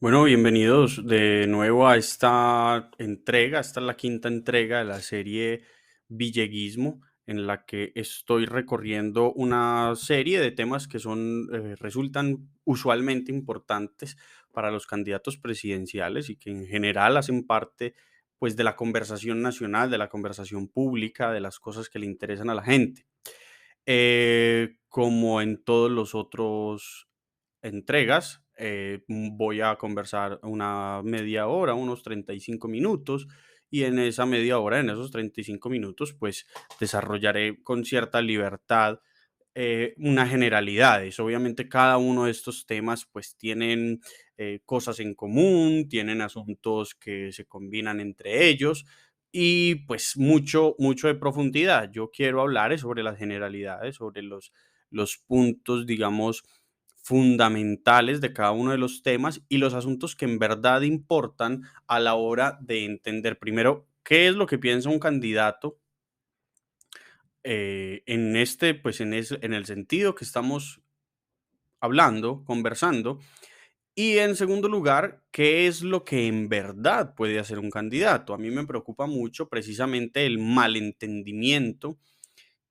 Bueno, bienvenidos de nuevo a esta entrega. Esta es la quinta entrega de la serie Villeguismo, en la que estoy recorriendo una serie de temas que son, eh, resultan usualmente importantes para los candidatos presidenciales y que en general hacen parte pues de la conversación nacional, de la conversación pública, de las cosas que le interesan a la gente. Eh, como en todos los otros entregas. Eh, mm, voy a conversar una media hora, unos 35 minutos, y en esa media hora, en esos 35 minutos, pues desarrollaré con cierta libertad eh, unas generalidades. Obviamente cada uno de estos temas pues tienen eh, cosas en común, tienen asuntos que se combinan entre ellos y pues mucho, mucho de profundidad. Yo quiero hablar sobre las generalidades, sobre los, los puntos, digamos, fundamentales de cada uno de los temas y los asuntos que en verdad importan a la hora de entender. Primero qué es lo que piensa un candidato eh, en este, pues en, ese- en el sentido que estamos hablando, conversando, y en segundo lugar, qué es lo que en verdad puede hacer un candidato. A mí me preocupa mucho precisamente el malentendimiento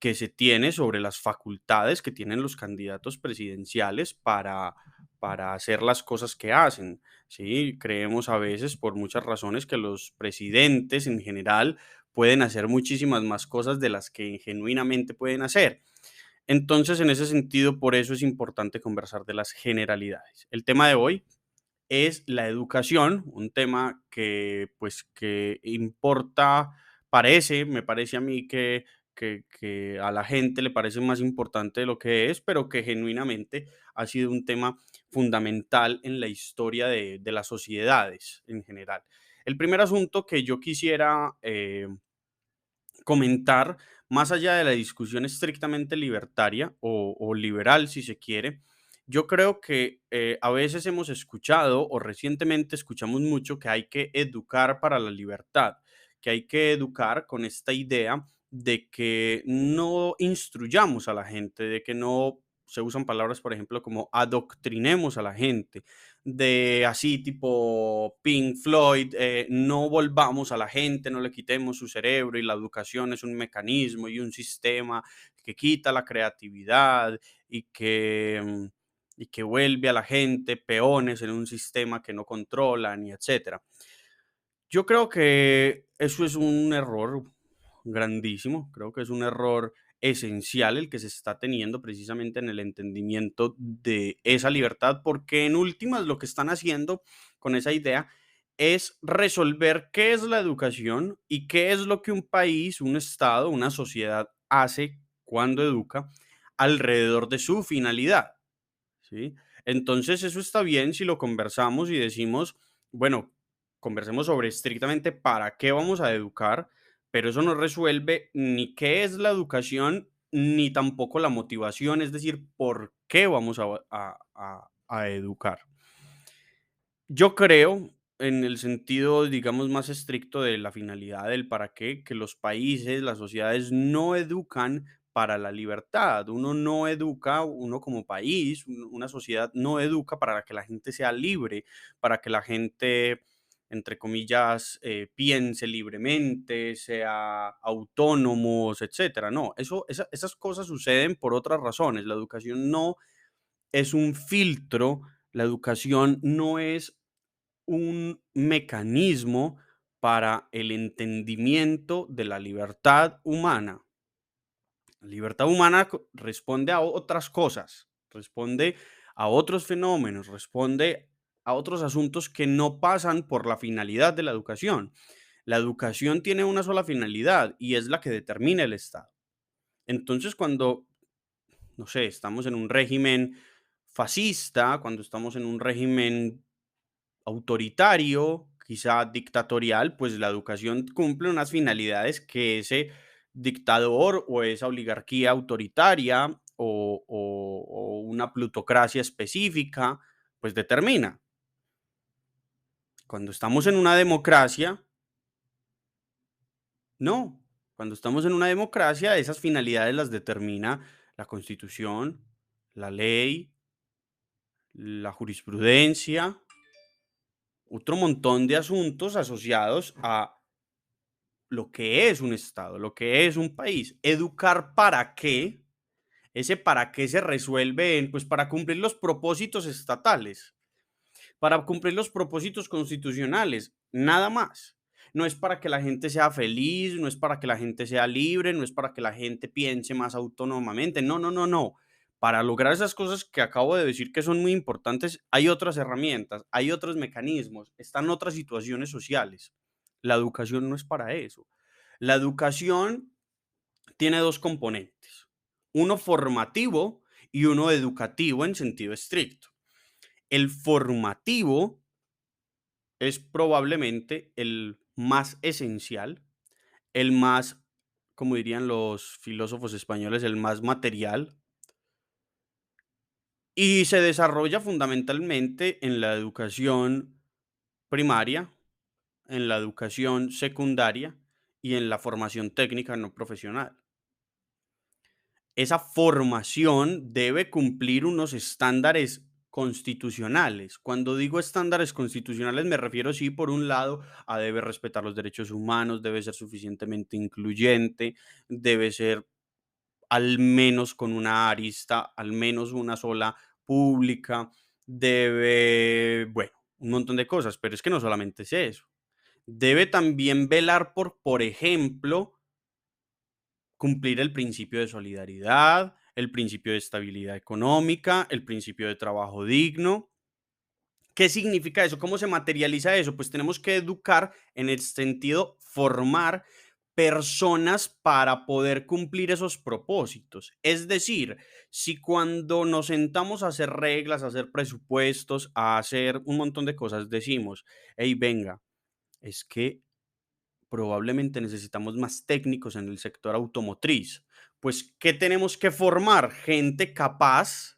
que se tiene sobre las facultades que tienen los candidatos presidenciales para, para hacer las cosas que hacen. ¿sí? Creemos a veces, por muchas razones, que los presidentes en general pueden hacer muchísimas más cosas de las que genuinamente pueden hacer. Entonces, en ese sentido, por eso es importante conversar de las generalidades. El tema de hoy es la educación, un tema que pues que importa, parece, me parece a mí que, que, a la gente le parece más importante de lo que es, pero que genuinamente ha sido un tema fundamental en la historia de, de las sociedades en general. El primer asunto que yo quisiera eh, comentar, más allá de la discusión estrictamente libertaria o, o liberal, si se quiere, yo creo que eh, a veces hemos escuchado o recientemente escuchamos mucho que hay que educar para la libertad, que hay que educar con esta idea de que no instruyamos a la gente, de que no se usan palabras, por ejemplo, como adoctrinemos a la gente, de así tipo Pink Floyd, eh, no volvamos a la gente, no le quitemos su cerebro y la educación es un mecanismo y un sistema que quita la creatividad y que, mm, y que vuelve a la gente peones en un sistema que no controlan y etcétera. Yo creo que eso es un error grandísimo, creo que es un error esencial el que se está teniendo precisamente en el entendimiento de esa libertad, porque en últimas lo que están haciendo con esa idea es resolver qué es la educación y qué es lo que un país, un estado, una sociedad hace cuando educa alrededor de su finalidad. ¿sí? Entonces eso está bien si lo conversamos y decimos, bueno, conversemos sobre estrictamente para qué vamos a educar, pero eso no resuelve ni qué es la educación, ni tampoco la motivación, es decir, por qué vamos a, a- a- educar. Yo creo, en el sentido, digamos, más estricto de la finalidad del para qué, que los países, las sociedades no educan para la libertad. Uno no educa, uno como país, un- una sociedad no educa para que la gente sea libre, para que la gente, entre comillas, eh, piense libremente, sea autónomos, etcétera. No, eso, esa- esas cosas suceden por otras razones. La educación no es un filtro, la educación no es un mecanismo para el entendimiento de la libertad humana. La libertad humana responde a otras cosas, responde a otros fenómenos, responde a otros asuntos que no pasan por la finalidad de la educación. La educación tiene una sola finalidad y es la que determina el Estado. Entonces, cuando, no sé, estamos en un régimen fascista, cuando estamos en un régimen autoritario, quizá dictatorial, pues la educación cumple unas finalidades que ese dictador o esa oligarquía autoritaria o, o- una plutocracia específica, pues determina. Cuando estamos en una democracia, no. Cuando estamos en una democracia, esas finalidades las determina la constitución, la ley, la jurisprudencia, otro montón de asuntos asociados a lo que es un Estado, lo que es un país. Educar para qué, ese para qué se resuelve en, pues para cumplir los propósitos estatales, para cumplir los propósitos constitucionales, nada más. No es para que la gente sea feliz, no es para que la gente sea libre, no es para que la gente piense más autónomamente, no, no, no, no. Para lograr esas cosas que acabo de decir que son muy importantes, hay otras herramientas, hay otros mecanismos, están otras situaciones sociales. La educación no es para eso. La educación tiene dos componentes, uno formativo y uno educativo en sentido estricto. El formativo es probablemente el más esencial, el más, como dirían los filósofos españoles, el más material, y se desarrolla fundamentalmente en la educación primaria, en la educación secundaria y en la formación técnica no profesional. Esa formación debe cumplir unos estándares constitucionales. Cuando digo estándares constitucionales me refiero, sí, por un lado, a debe respetar los derechos humanos, debe ser suficientemente incluyente, debe ser al menos con una arista, al menos una sola pública, debe, bueno, un montón de cosas, pero es que no solamente es eso. Debe también velar por, por ejemplo, cumplir el principio de solidaridad, el principio de estabilidad económica, el principio de trabajo digno. ¿Qué significa eso? ¿Cómo se materializa eso? Pues tenemos que educar en el sentido formar personas para poder cumplir esos propósitos. Es decir, si cuando nos sentamos a hacer reglas, a hacer presupuestos, a hacer un montón de cosas, decimos, hey, venga, es que probablemente necesitamos más técnicos en el sector automotriz. Pues, ¿qué tenemos que formar? Gente capaz,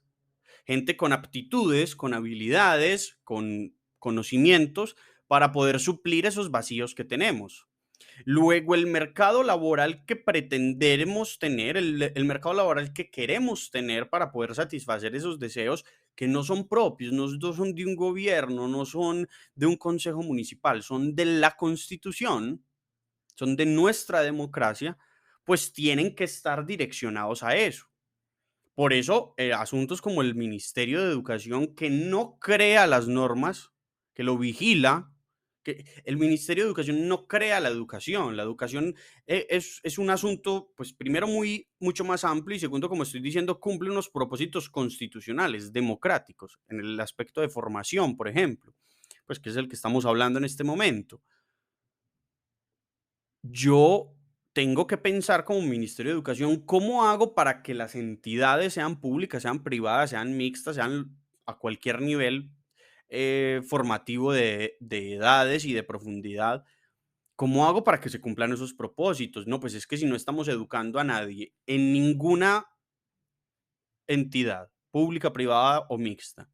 gente con aptitudes, con habilidades, con conocimientos para poder suplir esos vacíos que tenemos. Luego, el mercado laboral que pretendemos tener, el, mercado laboral que queremos tener para poder satisfacer esos deseos que no son propios, no son de un gobierno, no son de un consejo municipal, son de la constitución, son de nuestra democracia, pues tienen que estar direccionados a eso. Por eso, eh, asuntos como el Ministerio de Educación, que no crea las normas, que lo vigila, que el Ministerio de Educación no crea la educación. La educación e, es, es, un asunto, pues primero, muy, mucho más amplio y segundo, como estoy diciendo, cumple unos propósitos constitucionales, democráticos, en el aspecto de formación, por ejemplo, pues que es el que estamos hablando en este momento. Yo tengo que pensar como Ministerio de Educación, ¿cómo hago para que las entidades sean públicas, sean privadas, sean mixtas, sean a cualquier nivel eh, formativo de, edades y de profundidad, ¿cómo hago para que se cumplan esos propósitos? No, pues es que si no estamos educando a nadie en ninguna entidad, pública, privada o mixta,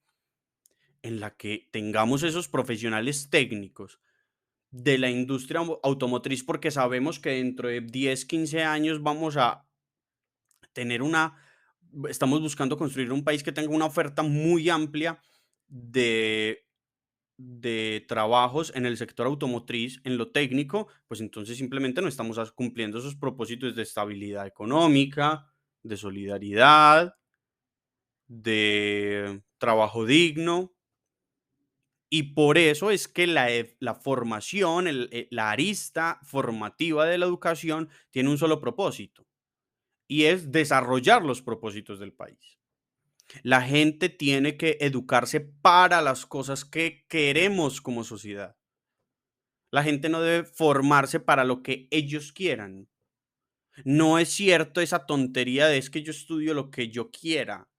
en la que tengamos esos profesionales técnicos de la industria automotriz, porque sabemos que dentro de 10, 15 años vamos a tener una, estamos buscando construir un país que tenga una oferta muy amplia de, de trabajos en el sector automotriz, en lo técnico, pues entonces simplemente no estamos cumpliendo esos propósitos de estabilidad económica, de solidaridad, de trabajo digno. Y por eso es que la, e, la formación, eh, la arista formativa de la educación tiene un solo propósito, y es desarrollar los propósitos del país. La gente tiene que educarse para las cosas que queremos como sociedad. La gente no debe formarse para lo que ellos quieran. No es cierto esa tontería de es que yo estudio lo que yo quiera,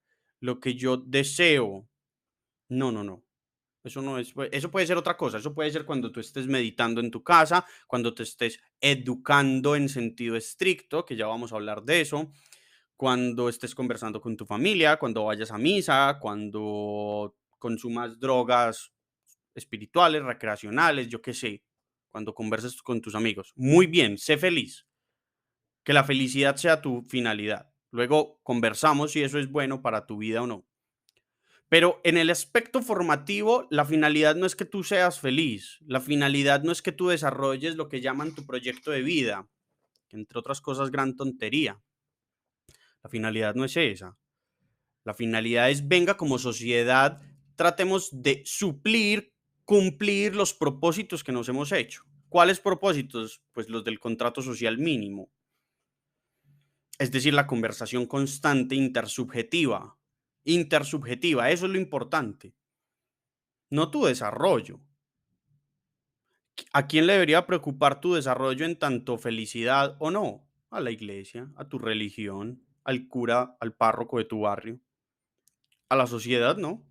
lo que yo deseo. No, no, no. Eso no es, eso puede ser otra cosa. Eso puede ser cuando tú estés meditando en tu casa, cuando te estés educando en sentido estricto, que ya vamos a hablar de eso, cuando estés conversando con tu familia, cuando vayas a misa, cuando consumas drogas espirituales, recreacionales, yo qué sé, cuando converses con tus amigos. Muy bien, sé feliz. Que la felicidad sea tu finalidad. Luego conversamos si eso es bueno para tu vida o no. Pero en el aspecto formativo, la finalidad no es que tú seas feliz, la finalidad no es que tú desarrolles lo que llaman tu proyecto de vida, entre otras cosas, gran tontería. La finalidad no es esa. La finalidad es, venga, como sociedad, tratemos de suplir, cumplir los propósitos que nos hemos hecho. ¿Cuáles propósitos? Pues los del contrato social mínimo. Es decir, la conversación constante intersubjetiva. Intersubjetiva, eso es lo importante. No tu desarrollo. ¿A quién le debería preocupar tu desarrollo en tanto felicidad o no? A la iglesia, a tu religión, al cura, al párroco de tu barrio. A la sociedad, no.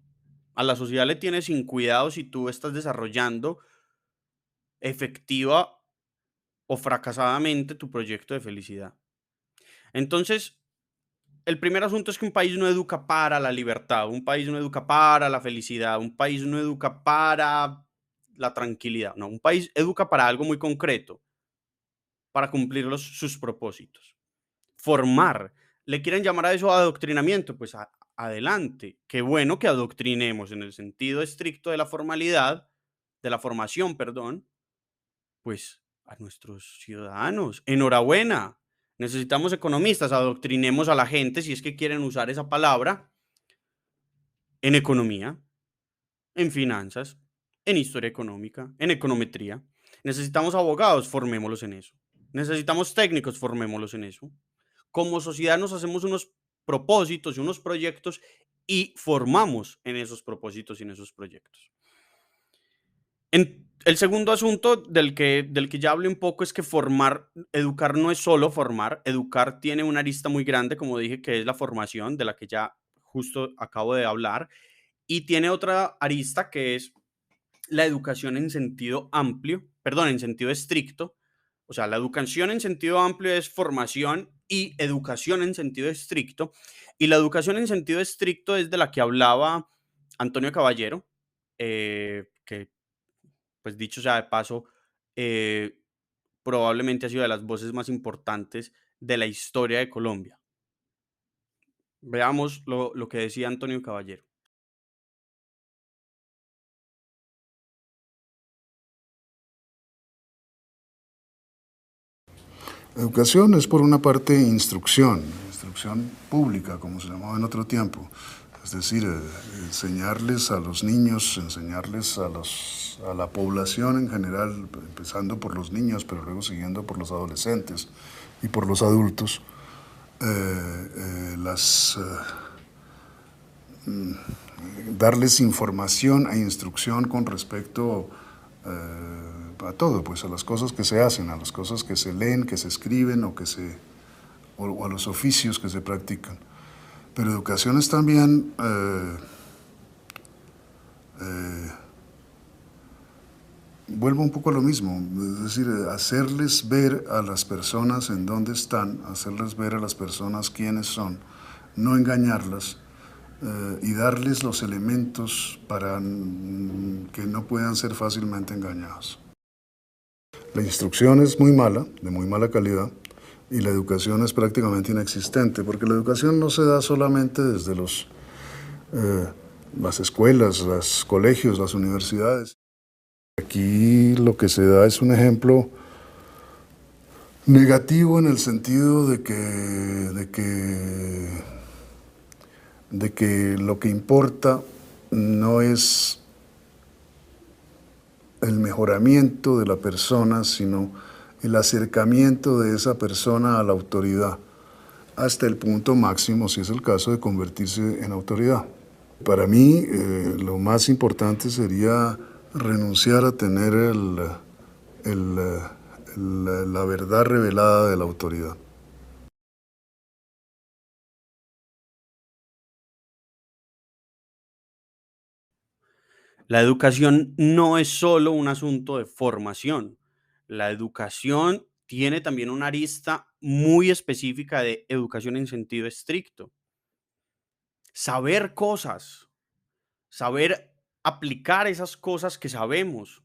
A la sociedad le tienes sin cuidado si tú estás desarrollando efectiva o fracasadamente tu proyecto de felicidad. Entonces, el primer asunto es que un país no educa para la libertad, un país no educa para la felicidad, un país no educa para la tranquilidad, no, un país educa para algo muy concreto, para cumplir sus propósitos. Formar, ¿le quieren llamar a eso adoctrinamiento? Pues adelante, qué bueno que adoctrinemos en el sentido estricto de la formalidad, de la formación, perdón, pues a nuestros ciudadanos. Enhorabuena. Necesitamos economistas, adoctrinemos a la gente si es que quieren usar esa palabra en economía, en finanzas, en historia económica, en econometría. Necesitamos abogados, formémoslos en eso. Necesitamos técnicos, formémoslos en eso. Como sociedad nos hacemos unos propósitos y unos proyectos y formamos en esos propósitos y en esos proyectos. En el segundo asunto del que, del que ya hablé un poco es que formar, educar no es solo formar, educar tiene una arista muy grande, como dije, que es la formación, de la que ya justo acabo de hablar, y tiene otra arista que es la educación en sentido amplio, perdón, en sentido estricto. O sea, la educación en sentido amplio es formación y educación en sentido estricto. Y la educación en sentido estricto es de la que hablaba Antonio Caballero, eh, que pues dicho sea de paso, eh, probablemente ha sido de las voces más importantes de la historia de Colombia. Veamos lo, lo que decía Antonio Caballero. Educación es por una parte instrucción, instrucción pública, como se llamaba en otro tiempo. Es decir, eh, enseñarles a los niños, enseñarles a, los, a la población en general, empezando por los niños, pero luego siguiendo por los adolescentes y por los adultos, eh, eh, darles información e instrucción con respecto a todo, pues a las cosas que se hacen, a las cosas que se leen, que se escriben o, que se, o a los oficios que se practican. Pero educación es también eh, eh, vuelvo un poco a lo mismo, es decir, hacerles ver a las personas en dónde están, hacerles ver a las personas quiénes son, no engañarlas eh, y darles los elementos para que no puedan ser fácilmente engañados. La instrucción es muy mala, de muy mala calidad, y la educación es prácticamente inexistente, porque la educación no se da solamente desde los, eh, las escuelas, los colegios, las universidades. Aquí lo que se da es un ejemplo negativo en el sentido de que, de que, de que lo que importa no es el mejoramiento de la persona, sino el acercamiento de esa persona a la autoridad, hasta el punto máximo, si es el caso, de convertirse en autoridad. Para mí, eh, lo más importante sería renunciar a tener la verdad revelada de la autoridad. La educación no es solo un asunto de formación, la educación tiene también una arista muy específica de educación en sentido estricto. Saber cosas, saber aplicar esas cosas que sabemos,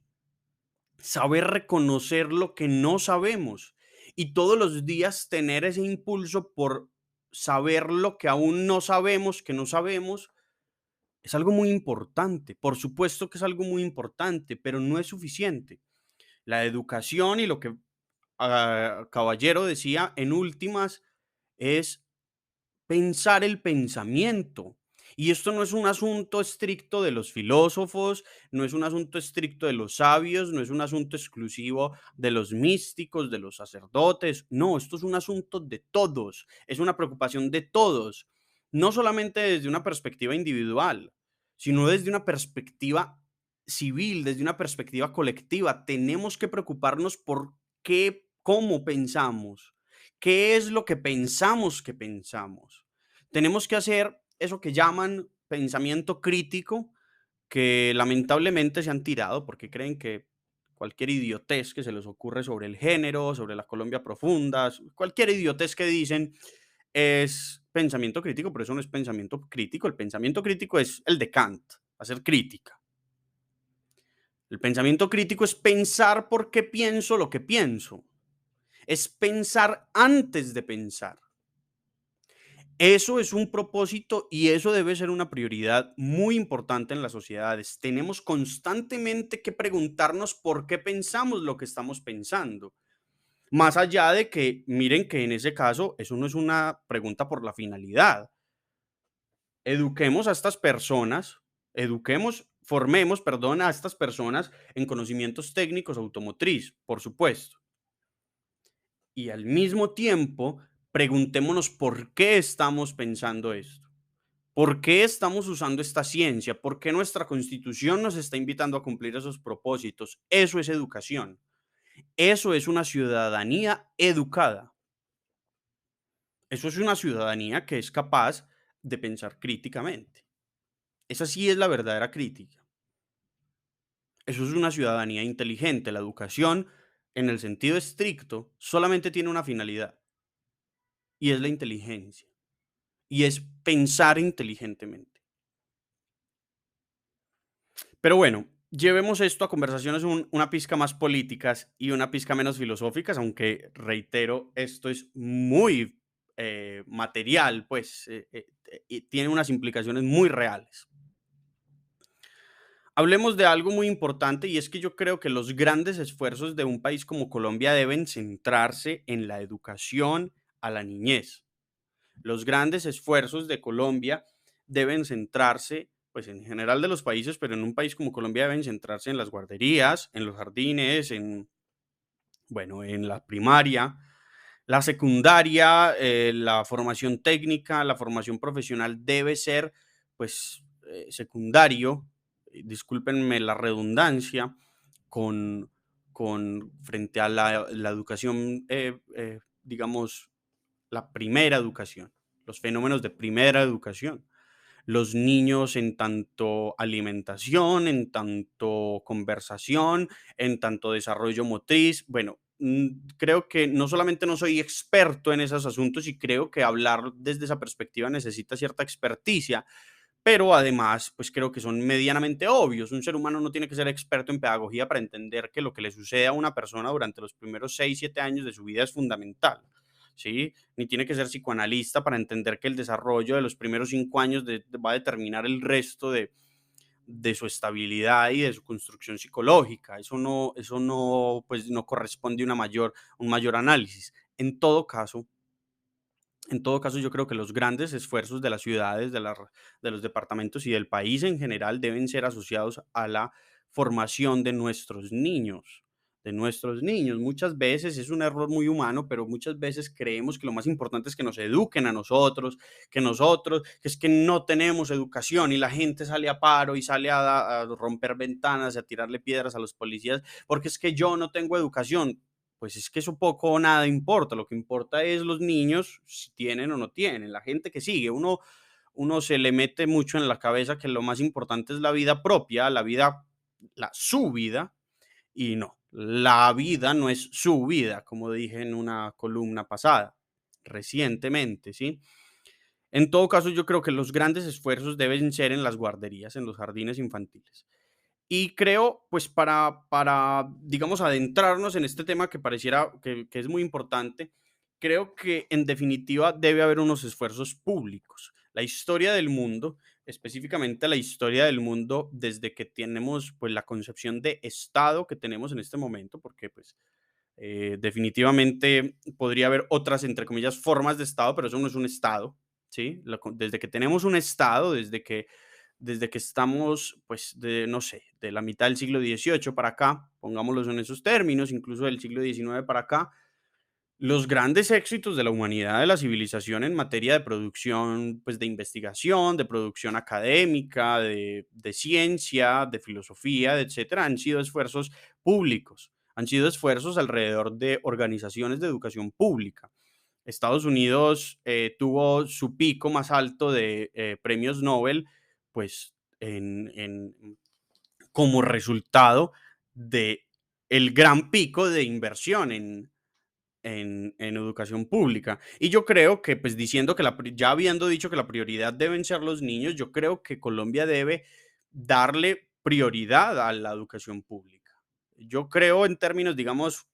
saber reconocer lo que no sabemos y todos los días tener ese impulso por saber lo que aún no sabemos, que no sabemos, Es algo muy importante, por supuesto que es algo muy importante, pero no es suficiente. La educación y lo que ah, Caballero decía en últimas es pensar el pensamiento. Y esto no es un asunto estricto de los filósofos, no es un asunto estricto de los sabios, no es un asunto exclusivo de los místicos, de los sacerdotes. No, esto es un asunto de todos, es una preocupación de todos, no solamente desde una perspectiva individual, sino desde una perspectiva civil, desde una perspectiva colectiva. Tenemos que preocuparnos por qué, cómo pensamos, qué es lo que pensamos que pensamos. Tenemos que hacer eso que llaman pensamiento crítico, que lamentablemente se han tirado porque creen que cualquier idiotez que se les ocurre sobre el género, sobre la Colombia profunda, cualquier idiotez que dicen es pensamiento crítico, pero eso no es pensamiento crítico. El pensamiento crítico es el de Kant, hacer crítica. El pensamiento crítico es pensar por qué pienso lo que pienso. Es pensar antes de pensar. Eso es un propósito y eso debe ser una prioridad muy importante en las sociedades. Tenemos constantemente que preguntarnos por qué pensamos lo que estamos pensando. Más allá de que, miren que en ese caso, eso no es una pregunta por la finalidad. Eduquemos a estas personas, eduquemos, formemos, perdón, a estas personas en conocimientos técnicos automotriz, por supuesto. Y al mismo tiempo, preguntémonos por qué estamos pensando esto. ¿Por qué estamos usando esta ciencia? ¿Por qué nuestra constitución nos está invitando a cumplir esos propósitos? Eso es educación. Eso es una ciudadanía educada. Eso es una ciudadanía que es capaz de pensar críticamente. Esa sí es la verdadera crítica. Eso es una ciudadanía inteligente. La educación, en el sentido estricto, solamente tiene una finalidad y es la inteligencia. Y es pensar inteligentemente. Pero bueno, llevemos esto a conversaciones una pizca más políticas y una pizca menos filosóficas, aunque reitero, esto es muy eh, material, pues eh, eh, tiene unas implicaciones muy reales. Hablemos de algo muy importante y es que yo creo que los grandes esfuerzos de un país como Colombia deben centrarse en la educación a la niñez. Los grandes esfuerzos de Colombia deben centrarse, pues en general de los países, pero en un país como Colombia deben centrarse en las guarderías, en los jardines, en, bueno, en la primaria, la secundaria, eh, la formación técnica, la formación profesional debe ser, pues, eh, secundario, discúlpenme la redundancia, con, con frente a la, educación, eh, digamos, la primera educación, los fenómenos de primera educación. Los niños en tanto alimentación, en tanto conversación, en tanto desarrollo motriz. Bueno, creo que no solamente no soy experto en esos asuntos y creo que hablar desde esa perspectiva necesita cierta experticia, pero además, pues creo que son medianamente obvios. Un ser humano no tiene que ser experto en pedagogía para entender que lo que le sucede a una persona durante los primeros 6, 7 años de su vida es fundamental. ¿sí? Ni tiene que ser psicoanalista para entender que el desarrollo de los primeros cinco años va a determinar el resto de, su estabilidad y de su construcción psicológica. Eso no, eso no, pues no corresponde a una mayor, un mayor análisis. En todo caso, en todo caso, yo creo que los grandes esfuerzos de las ciudades, de, los departamentos y del país en general deben ser asociados a la formación de nuestros niños de nuestros niños. Muchas veces es un error muy humano, pero muchas veces creemos que lo más importante es que nos eduquen a nosotros, que nosotros, que es que no tenemos educación y la gente sale a paro y sale a, romper ventanas y a tirarle piedras a los policías, porque es que yo no tengo educación. Pues es que eso poco o nada importa, lo que importa es los niños, si tienen o no tienen, la gente que sigue. Uno, uno se le mete mucho en la cabeza que lo más importante es la vida propia, la vida, la su vida, y no, la vida no es su vida, como dije en una columna pasada, recientemente, ¿sí? En todo caso, yo creo que los grandes esfuerzos deben ser en las guarderías, en los jardines infantiles. Y creo, pues para, para digamos, adentrarnos en este tema que pareciera que, es muy importante, creo que en definitiva debe haber unos esfuerzos públicos. La historia del mundo específicamente la historia del mundo desde que tenemos pues la concepción de Estado que tenemos en este momento, porque pues eh, definitivamente podría haber otras, entre comillas, formas de Estado, pero eso no es un Estado, ¿sí? desde que tenemos un Estado, desde que, desde que estamos, pues, de, no sé, de la mitad del siglo XVIII para acá, pongámoslos en esos términos, incluso del siglo XIX para acá, los grandes éxitos de la humanidad, de la civilización en materia de producción, pues de investigación, de producción académica, de, ciencia, de filosofía, etcétera, han sido esfuerzos públicos, han sido esfuerzos alrededor de organizaciones de educación pública. Estados Unidos eh, tuvo su pico más alto de eh, premios Nobel, pues en, en, como resultado de el gran pico de inversión en, en, educación pública. Y yo creo que, pues diciendo que la, ya habiendo dicho que la prioridad deben ser los niños, yo creo que Colombia debe darle prioridad a la educación pública. Yo creo en términos, digamos,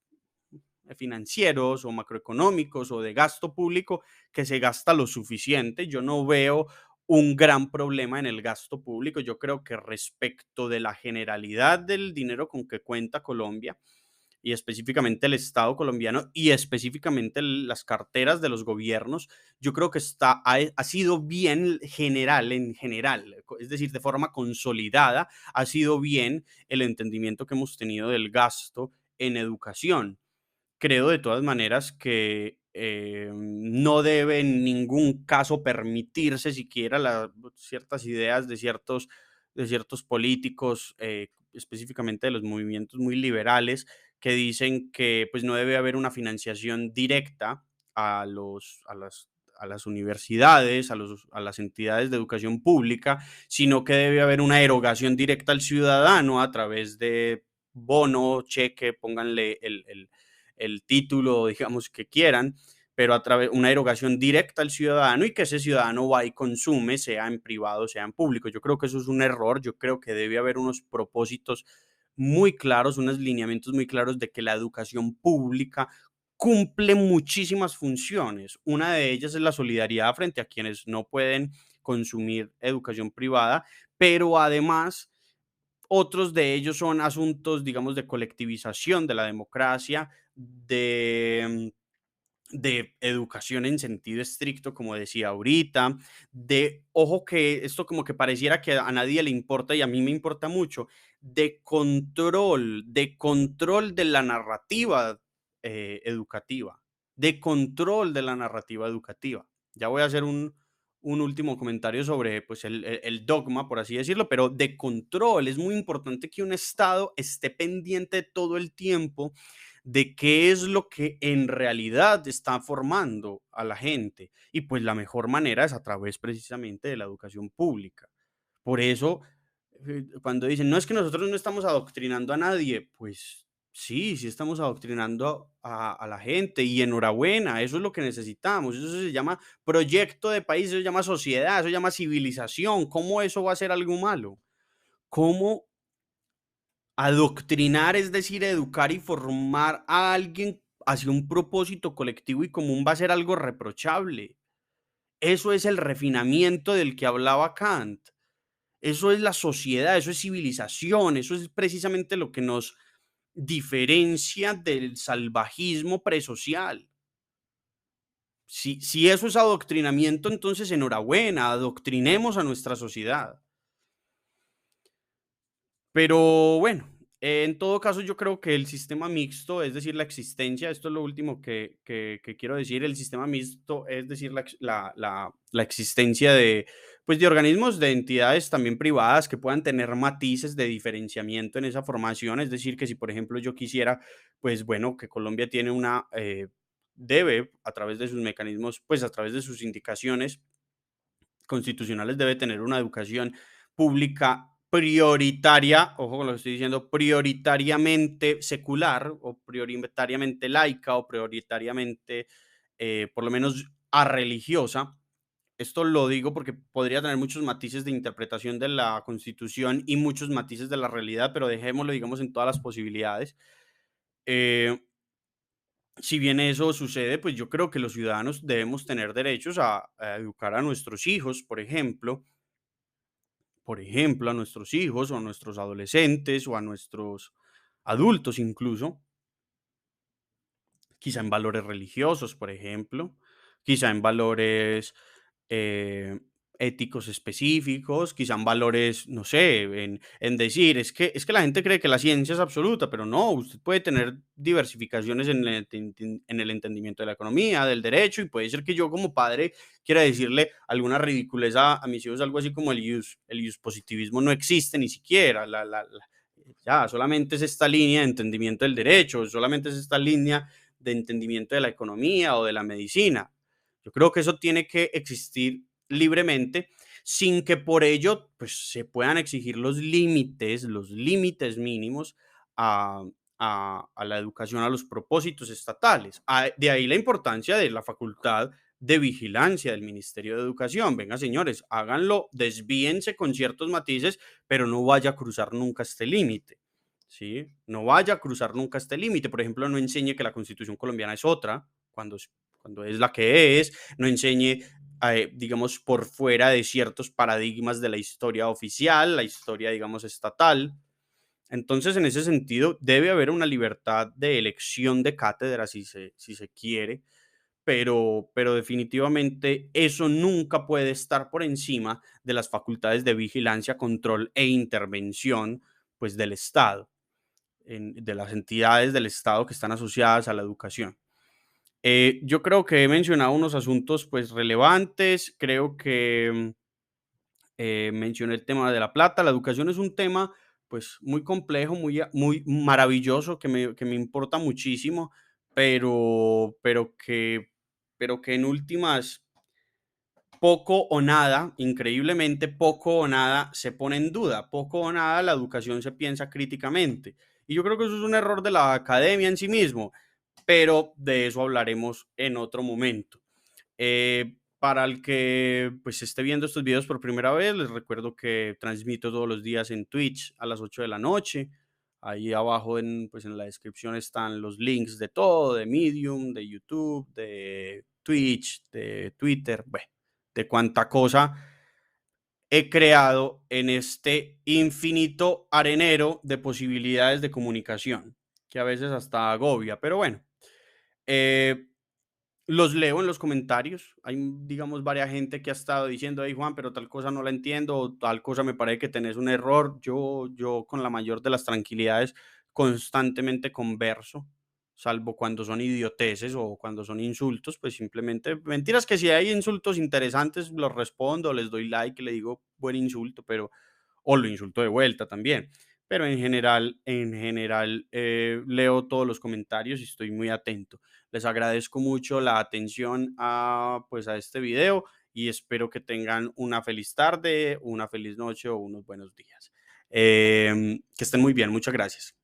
financieros o macroeconómicos o de gasto público que se gasta lo suficiente. Yo no veo un gran problema en el gasto público. Yo creo que respecto de la generalidad del dinero con que cuenta Colombia, y específicamente el Estado colombiano y específicamente las carteras de los gobiernos, yo creo que está, ha, sido bien general, en general, es decir, de forma consolidada, ha sido bien el entendimiento que hemos tenido del gasto en educación. Creo de todas maneras que eh, no debe en ningún caso permitirse siquiera ciertas ideas de ciertos, de ciertos políticos, eh, específicamente de los movimientos muy liberales, que dicen que pues no debe haber una financiación directa a, los, a, las, a las universidades, a, los, a las entidades de educación pública, sino que debe haber una erogación directa al ciudadano a través de bono, cheque, pónganle el, el, el título, digamos, que quieran, pero a través una erogación directa al ciudadano y que ese ciudadano va y consume, sea en privado, sea en público. Yo creo que eso es un error, yo creo que debe haber unos propósitos muy claros, unos lineamientos muy claros de que la educación pública cumple muchísimas funciones. Una de ellas es la solidaridad frente a quienes no pueden consumir educación privada, pero además otros de ellos son asuntos, digamos, de colectivización de la democracia, de de educación en sentido estricto, como decía ahorita, de, ojo que esto como que pareciera que a nadie le importa y a mí me importa mucho, de control, de control de la narrativa eh, educativa, de control de la narrativa educativa. Ya voy a hacer un, último comentario sobre pues, el, el, dogma, por así decirlo, pero de control. Es muy importante que un Estado esté pendiente todo el tiempo de qué es lo que en realidad está formando a la gente. Y pues la mejor manera es a través precisamente de la educación pública. Por eso, eh, cuando dicen, no es que nosotros no estamos adoctrinando a nadie, pues sí, sí estamos adoctrinando a, la gente y enhorabuena, eso es lo que necesitamos. Eso se llama proyecto de país, eso se llama sociedad, eso se llama civilización. ¿Cómo eso va a ser algo malo? ¿Cómo Adoctrinar, es decir, educar y formar a alguien hacia un propósito colectivo y común va a ser algo reprochable. Eso es el refinamiento del que hablaba Kant. Eso es la sociedad, eso es civilización, eso es precisamente lo que nos diferencia del salvajismo presocial. Si, si eso es adoctrinamiento, entonces enhorabuena, adoctrinemos a nuestra sociedad. Pero bueno, en todo caso yo creo que el sistema mixto, es decir, la existencia, esto es lo último que, quiero decir, el sistema mixto, es decir, la, la, existencia de, pues, de organismos, de entidades también privadas que puedan tener matices de diferenciamiento en esa formación, es decir, que si por ejemplo yo quisiera, pues bueno, que Colombia tiene una, eh, debe a través de sus mecanismos, pues a través de sus indicaciones constitucionales, debe tener una educación pública prioritaria, ojo con lo que estoy diciendo, prioritariamente secular o prioritariamente laica o prioritariamente, eh, por lo menos, a religiosa. Esto lo digo porque podría tener muchos matices de interpretación de la constitución y muchos matices de la realidad, pero dejémoslo, digamos, en todas las posibilidades. Eh, si bien eso sucede, pues yo creo que los ciudadanos debemos tener derechos a educar a nuestros hijos, por ejemplo, por ejemplo, a nuestros hijos o a nuestros adolescentes o a nuestros adultos incluso, quizá en valores religiosos, por ejemplo, quizá en valores eh, éticos específicos, quizá valores, no sé, en, decir, es que, es que la gente cree que la ciencia es absoluta, pero no, usted puede tener diversificaciones en el, enten- en el entendimiento de la economía, del derecho, y puede ser que yo como padre quiera decirle alguna ridiculez a, mis hijos, algo así como el use, el use positivismo no existe ni siquiera, la- ya, solamente es esta línea de entendimiento del derecho, solamente es esta línea de entendimiento de la economía o de la medicina. Yo creo que eso tiene que existir libremente sin que por ello pues, se puedan exigir los límites, los límites mínimos a, a- la educación, a los propósitos estatales. A- De ahí la importancia de la facultad de vigilancia del Ministerio de Educación. Venga, señores, háganlo, desvíense con ciertos matices, pero no vaya a cruzar nunca este límite. ¿sí? No vaya a cruzar nunca este límite. Por ejemplo, no enseñe que la constitución colombiana es otra, cuando cuando es la que es, no enseñe, eh, digamos, por fuera de ciertos paradigmas de la historia oficial, la historia, digamos, estatal. Entonces, en ese sentido, debe haber una libertad de elección de cátedra, si se, si se quiere, pero, pero definitivamente eso nunca puede estar por encima de las facultades de vigilancia, control e intervención, pues, del Estado en- de las entidades del Estado que están asociadas a la educación. Eh, yo creo que he mencionado unos asuntos pues relevantes, creo que mm, eh, mencioné el tema de la plata, la educación es un tema pues muy complejo, muy, muy maravilloso, que me, que me importa muchísimo, pero, pero, que, pero que en últimas poco o nada, increíblemente poco o nada se pone en duda, poco o nada la educación se piensa críticamente. Y yo creo que eso es un error de la academia en sí mismo, pero de eso hablaremos en otro momento. Eh, para el que pues esté viendo estos videos por primera vez, les recuerdo que transmito todos los días en Twitch a las 8 de la noche. Ahí abajo en, pues en la descripción están los links de todo, de Medium, de YouTube, de Twitch, de Twitter, bueno, de cuánta cosa he creado en este infinito arenero de posibilidades de comunicación, que a veces hasta agobia, pero bueno. Eh, los leo en los comentarios. Hay, mm, digamos, varias gente que ha estado diciendo, hey Juan, pero tal cosa no la entiendo, tal cosa me parece que tenés un error. Yo, yo con la mayor de las tranquilidades constantemente converso, salvo cuando son idioteces o cuando son insultos, pues simplemente, mentiras que si hay insultos interesantes, los respondo, les doy like, le digo buen insulto, pero, o lo insulto de vuelta también. Pero en general, en general, eh, leo todos los comentarios y estoy muy atento. Les agradezco mucho la atención a, pues, a este video y espero que tengan una feliz tarde, una feliz noche o unos buenos días. Em, que estén muy bien. Muchas gracias.